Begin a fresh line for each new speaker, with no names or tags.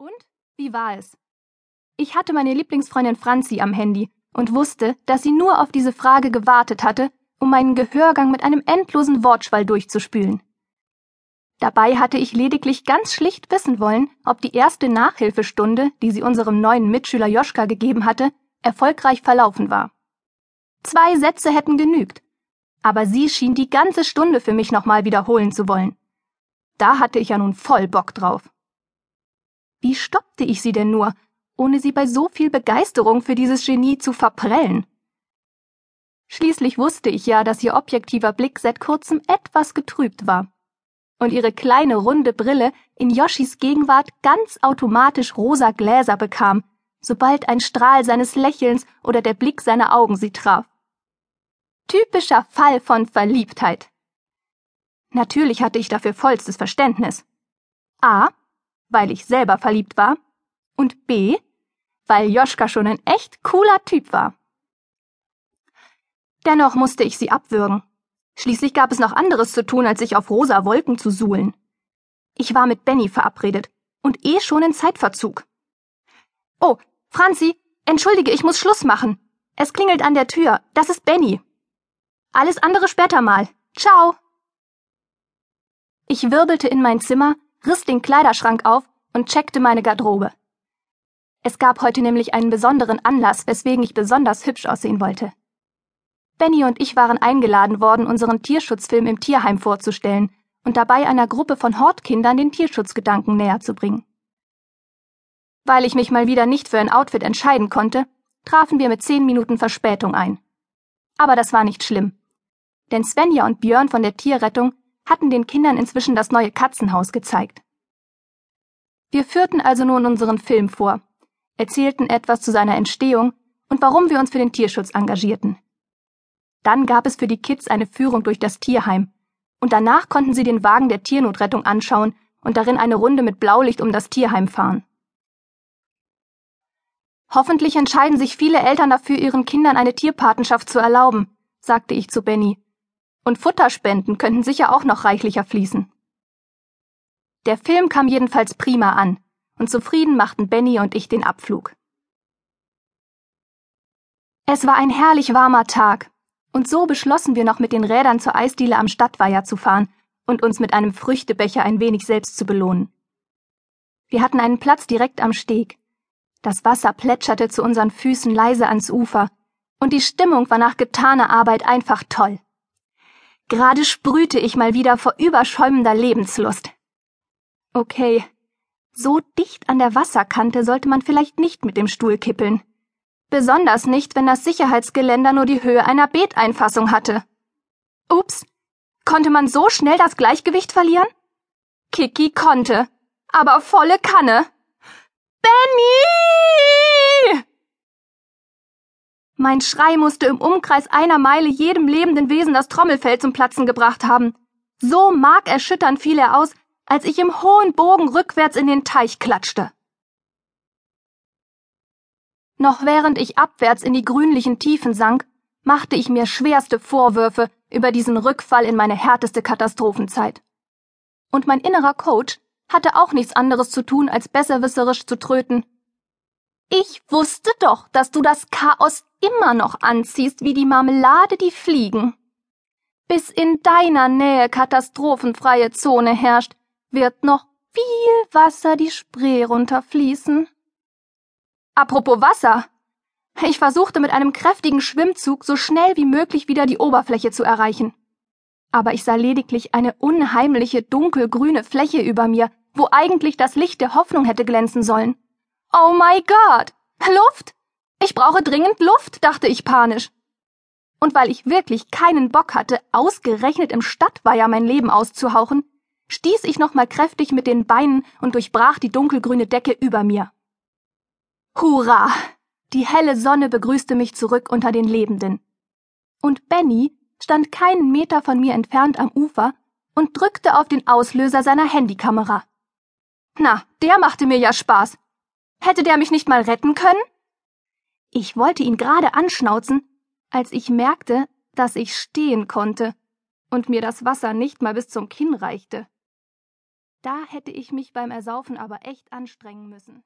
Und? Wie war es? Ich hatte meine Lieblingsfreundin Franzi am Handy und wusste, dass sie nur auf diese Frage gewartet hatte, um meinen Gehörgang mit einem endlosen Wortschwall durchzuspülen. Dabei hatte ich lediglich ganz schlicht wissen wollen, ob die erste Nachhilfestunde, die sie unserem neuen Mitschüler Joschka gegeben hatte, erfolgreich verlaufen war. Zwei Sätze hätten genügt, aber sie schien die ganze Stunde für mich nochmal wiederholen zu wollen. Da hatte ich ja nun voll Bock drauf. Wie stoppte ich sie denn nur, ohne sie bei so viel Begeisterung für dieses Genie zu verprellen? Schließlich wusste ich ja, dass ihr objektiver Blick seit kurzem etwas getrübt war und ihre kleine runde Brille in Yoshis Gegenwart ganz automatisch rosa Gläser bekam, sobald ein Strahl seines Lächelns oder der Blick seiner Augen sie traf. Typischer Fall von Verliebtheit. Natürlich hatte ich dafür vollstes Verständnis. A weil ich selber verliebt war, und B, weil Joschka schon ein echt cooler Typ war. Dennoch musste ich sie abwürgen. Schließlich gab es noch anderes zu tun, als sich auf rosa Wolken zu suhlen. Ich war mit Benny verabredet und eh schon in Zeitverzug. Oh, Franzi, entschuldige, ich muss Schluss machen. Es klingelt an der Tür. Das ist Benny. Alles andere später mal. Ciao. Ich wirbelte in mein Zimmer riss den Kleiderschrank auf und checkte meine Garderobe. Es gab heute nämlich einen besonderen Anlass, weswegen ich besonders hübsch aussehen wollte. Benny und ich waren eingeladen worden, unseren Tierschutzfilm im Tierheim vorzustellen und dabei einer Gruppe von Hortkindern den Tierschutzgedanken näher zu bringen. Weil ich mich mal wieder nicht für ein Outfit entscheiden konnte, trafen wir mit zehn Minuten Verspätung ein. Aber das war nicht schlimm. Denn Svenja und Björn von der Tierrettung hatten den Kindern inzwischen das neue Katzenhaus gezeigt. Wir führten also nun unseren Film vor, erzählten etwas zu seiner Entstehung und warum wir uns für den Tierschutz engagierten. Dann gab es für die Kids eine Führung durch das Tierheim, und danach konnten sie den Wagen der Tiernotrettung anschauen und darin eine Runde mit Blaulicht um das Tierheim fahren. Hoffentlich entscheiden sich viele Eltern dafür, ihren Kindern eine Tierpatenschaft zu erlauben, sagte ich zu Benny und Futterspenden könnten sicher auch noch reichlicher fließen. Der Film kam jedenfalls prima an, und zufrieden machten Benny und ich den Abflug. Es war ein herrlich warmer Tag, und so beschlossen wir noch mit den Rädern zur Eisdiele am Stadtweiher zu fahren und uns mit einem Früchtebecher ein wenig selbst zu belohnen. Wir hatten einen Platz direkt am Steg. Das Wasser plätscherte zu unseren Füßen leise ans Ufer, und die Stimmung war nach getaner Arbeit einfach toll. Gerade sprühte ich mal wieder vor überschäumender Lebenslust. Okay, so dicht an der Wasserkante sollte man vielleicht nicht mit dem Stuhl kippeln. Besonders nicht, wenn das Sicherheitsgeländer nur die Höhe einer Beeteinfassung hatte. Ups, konnte man so schnell das Gleichgewicht verlieren? Kiki konnte, aber volle Kanne. Benny! Mein Schrei musste im Umkreis einer Meile jedem lebenden Wesen das Trommelfell zum Platzen gebracht haben. So markerschütternd fiel er aus, als ich im hohen Bogen rückwärts in den Teich klatschte. Noch während ich abwärts in die grünlichen Tiefen sank, machte ich mir schwerste Vorwürfe über diesen Rückfall in meine härteste Katastrophenzeit. Und mein innerer Coach hatte auch nichts anderes zu tun, als besserwisserisch zu tröten. Ich wusste doch, dass du das Chaos immer noch anziehst wie die Marmelade die Fliegen. Bis in deiner Nähe katastrophenfreie Zone herrscht, wird noch viel Wasser die Spree runterfließen. Apropos Wasser. Ich versuchte mit einem kräftigen Schwimmzug so schnell wie möglich wieder die Oberfläche zu erreichen. Aber ich sah lediglich eine unheimliche dunkelgrüne Fläche über mir, wo eigentlich das Licht der Hoffnung hätte glänzen sollen. Oh my God! Luft! Ich brauche dringend Luft, dachte ich panisch. Und weil ich wirklich keinen Bock hatte, ausgerechnet im Stadtweiher mein Leben auszuhauchen, stieß ich nochmal kräftig mit den Beinen und durchbrach die dunkelgrüne Decke über mir. Hurra! Die helle Sonne begrüßte mich zurück unter den Lebenden. Und Benny stand keinen Meter von mir entfernt am Ufer und drückte auf den Auslöser seiner Handykamera. Na, der machte mir ja Spaß. Hätte der mich nicht mal retten können? Ich wollte ihn gerade anschnauzen, als ich merkte, dass ich stehen konnte und mir das Wasser nicht mal bis zum Kinn reichte. Da hätte ich mich beim Ersaufen aber echt anstrengen müssen.